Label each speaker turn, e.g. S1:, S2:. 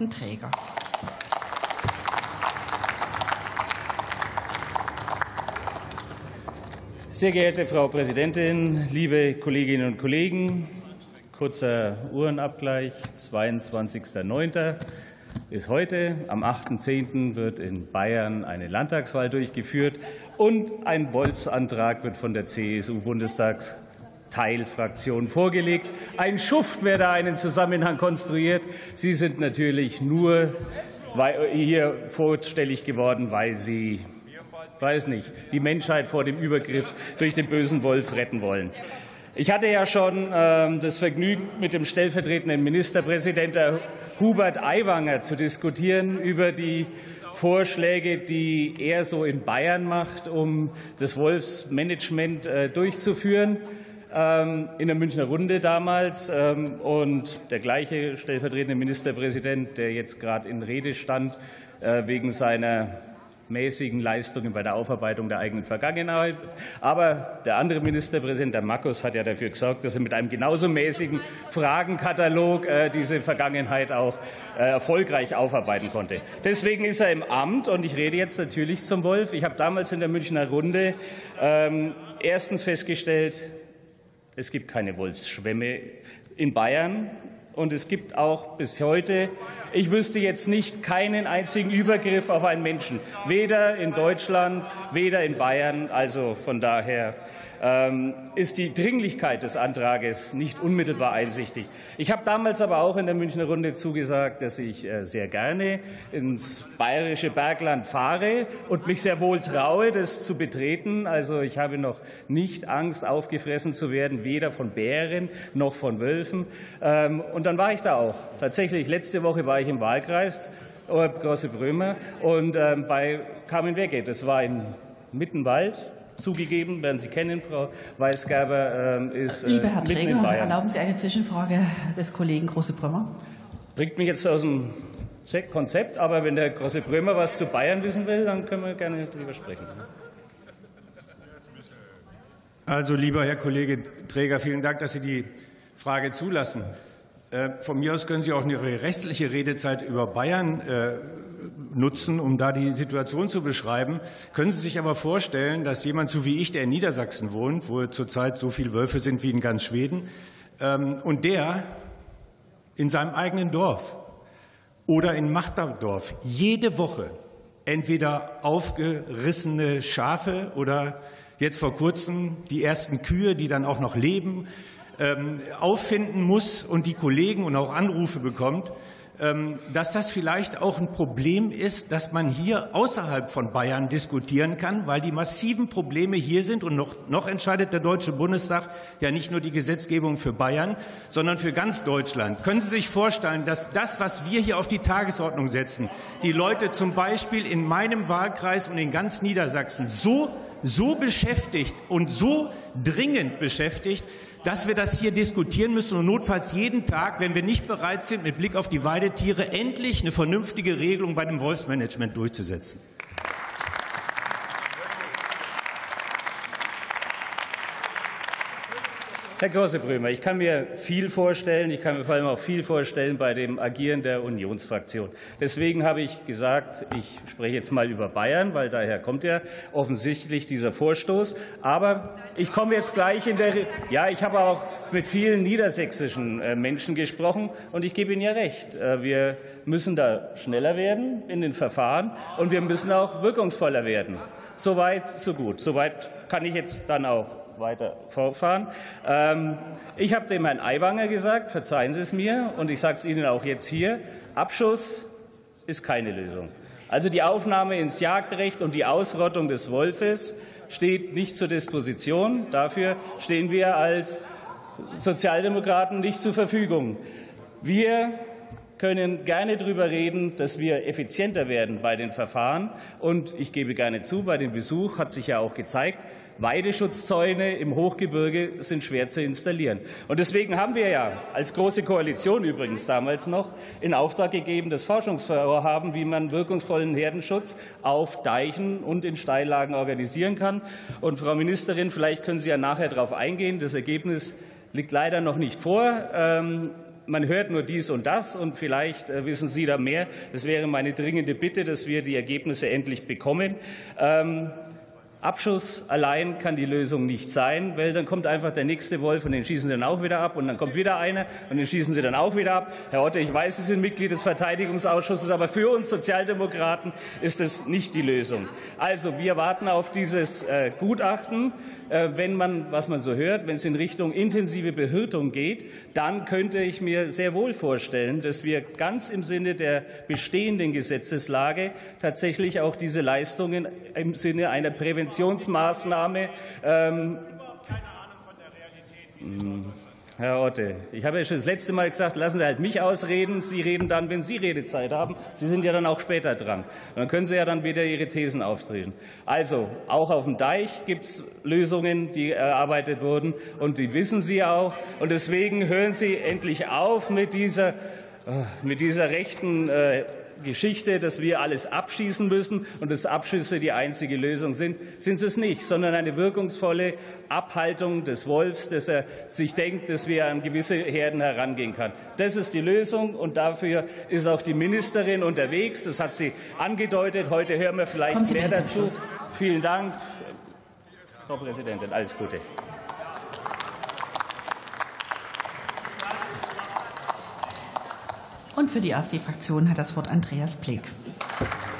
S1: Carsten Träger.
S2: Sehr geehrte Frau Präsidentin, liebe Kolleginnen und Kollegen! Kurzer Uhrenabgleich. 22.09. ist heute. Am 8.10. wird in Bayern eine Landtagswahl durchgeführt und ein Wolfsantrag wird von der CSU-Bundestagsteilfraktion vorgelegt. Ein Schuft, wer da einen Zusammenhang konstruiert. Sie sind natürlich nur hier vorstellig geworden, weil Sie weiß nicht, die Menschheit vor dem Übergriff durch den bösen Wolf retten wollen. Ich hatte ja schon ähm, das Vergnügen, mit dem stellvertretenden Ministerpräsidenten Hubert Aiwanger zu diskutieren über die Vorschläge, die er so in Bayern macht, um das Wolfsmanagement äh, durchzuführen in der Münchner Runde damals. Ähm, und der gleiche stellvertretende Ministerpräsident, der jetzt gerade in Rede stand, äh, wegen seiner mäßigen Leistungen bei der Aufarbeitung der eigenen Vergangenheit. Aber der andere Ministerpräsident, der Markus, hat ja dafür gesorgt, dass er mit einem genauso mäßigen Fragenkatalog äh, diese Vergangenheit auch äh, erfolgreich aufarbeiten konnte. Deswegen ist er im Amt und ich rede jetzt natürlich zum Wolf. Ich habe damals in der Münchner Runde ähm, erstens festgestellt, es gibt keine Wolfsschwämme in Bayern. Und es gibt auch bis heute, ich wüsste jetzt nicht keinen einzigen Übergriff auf einen Menschen, weder in Deutschland, weder in Bayern. Also von daher ist die Dringlichkeit des Antrages nicht unmittelbar einsichtig. Ich habe damals aber auch in der Münchner Runde zugesagt, dass ich äh, sehr gerne ins bayerische Bergland fahre und mich sehr wohl traue, das zu betreten. Also ich habe noch nicht Angst, aufgefressen zu werden, weder von Bären noch von Wölfen. Ähm, und dann war ich da auch. Tatsächlich, letzte Woche war ich im Wahlkreis. Große Brömer und ähm, bei Carmen Wegge. Das war in Mittenwald, zugegeben, werden Sie kennen, Frau Weisgerber, ähm, ist
S1: äh, Lieber Herr Träger, erlauben Sie eine Zwischenfrage des Kollegen Große-Brümmer?
S2: Bringt mich jetzt aus dem Konzept, aber wenn der Große Brömer was zu Bayern wissen will, dann können wir gerne darüber sprechen.
S3: Also, lieber Herr Kollege Träger, vielen Dank, dass Sie die Frage zulassen. Äh, von mir aus können Sie auch Ihre restliche Redezeit über Bayern äh, nutzen, um da die Situation zu beschreiben. Können Sie sich aber vorstellen, dass jemand so wie ich, der in Niedersachsen wohnt, wo zurzeit so viele Wölfe sind wie in ganz Schweden, ähm, und der in seinem eigenen Dorf oder in Machtdorf jede Woche entweder aufgerissene Schafe oder jetzt vor kurzem die ersten Kühe, die dann auch noch leben auffinden muss und die Kollegen und auch Anrufe bekommt, ähm, dass das vielleicht auch ein Problem ist, dass man hier außerhalb von Bayern diskutieren kann, weil die massiven Probleme hier sind. Und noch, noch entscheidet der Deutsche Bundestag ja nicht nur die Gesetzgebung für Bayern, sondern für ganz Deutschland. Können Sie sich vorstellen, dass das, was wir hier auf die Tagesordnung setzen, die Leute zum Beispiel in meinem Wahlkreis und in ganz Niedersachsen so so beschäftigt und so dringend beschäftigt, dass wir das hier diskutieren müssen und notfalls jeden Tag, wenn wir nicht bereit sind, mit Blick auf die Weidetiere endlich eine vernünftige Regelung bei dem Wolfsmanagement durchzusetzen.
S2: Herr Grosse-Brömer, ich kann mir viel vorstellen. Ich kann mir vor allem auch viel vorstellen bei dem Agieren der Unionsfraktion. Deswegen habe ich gesagt, ich spreche jetzt mal über Bayern, weil daher kommt ja offensichtlich dieser Vorstoß. Aber ich komme jetzt gleich in der, ja, ich habe auch mit vielen niedersächsischen äh, Menschen gesprochen und ich gebe Ihnen ja recht. Äh, wir müssen da schneller werden in den Verfahren und wir müssen auch wirkungsvoller werden. Soweit, so gut. Soweit kann ich jetzt dann auch weiter vorfahren. Ähm, ich habe dem Herrn Aiwanger gesagt, verzeihen Sie es mir, und ich sage es Ihnen auch jetzt hier, Abschuss ist keine Lösung. Also die Aufnahme ins Jagdrecht und die Ausrottung des Wolfes steht nicht zur Disposition. Dafür stehen wir als Sozialdemokraten nicht zur Verfügung. Wir können gerne darüber reden, dass wir effizienter werden bei den Verfahren. Und ich gebe gerne zu, bei dem Besuch hat sich ja auch gezeigt, Weideschutzzäune im Hochgebirge sind schwer zu installieren. Und deswegen haben wir ja als Große Koalition übrigens damals noch in Auftrag gegeben, das Forschungsvorhaben, wie man wirkungsvollen Herdenschutz auf Deichen und in Steillagen organisieren kann. Und Frau Ministerin, vielleicht können Sie ja nachher darauf eingehen. Das Ergebnis liegt leider noch nicht vor. Man hört nur dies und das und vielleicht wissen Sie da mehr. Das wäre meine dringende Bitte, dass wir die Ergebnisse endlich bekommen. Ähm, Abschuss allein kann die Lösung nicht sein, weil dann kommt einfach der nächste Wolf und den schießen sie dann auch wieder ab und dann kommt wieder einer und den schießen sie dann auch wieder ab. Herr Otte, ich weiß, Sie sind Mitglied des Verteidigungsausschusses, aber für uns Sozialdemokraten ist es nicht die Lösung. Also wir warten auf dieses äh, Gutachten. Äh, wenn man, was man so hört, wenn es in Richtung intensive Behirtung geht, dann könnte ich mir sehr wohl vorstellen, dass wir ganz im Sinne der bestehenden Gesetzeslage tatsächlich auch diese Leistungen im Sinne einer Prävention Präventionsmaßnahme. Ähm, Herr Otte, ich habe ja schon das letzte Mal gesagt, lassen Sie halt mich ausreden. Sie reden dann, wenn Sie Redezeit haben. Sie sind ja dann auch später dran. Dann können Sie ja dann wieder Ihre Thesen auftreten. Also, auch auf dem Deich gibt es Lösungen, die erarbeitet wurden. Und die wissen Sie auch. Und deswegen hören Sie endlich auf mit dieser, äh, mit dieser rechten äh, Geschichte, dass wir alles abschießen müssen und dass Abschüsse die einzige Lösung sind, sind sie es nicht, sondern eine wirkungsvolle Abhaltung des Wolfs, dass er sich denkt, dass wir an gewisse Herden herangehen kann. Das ist die Lösung und dafür ist auch die Ministerin unterwegs. Das hat sie angedeutet. Heute hören wir vielleicht mehr dazu. Vielen Dank, Frau Präsidentin. Alles Gute.
S1: Und für die AfD-Fraktion hat das Wort Andreas Bleek.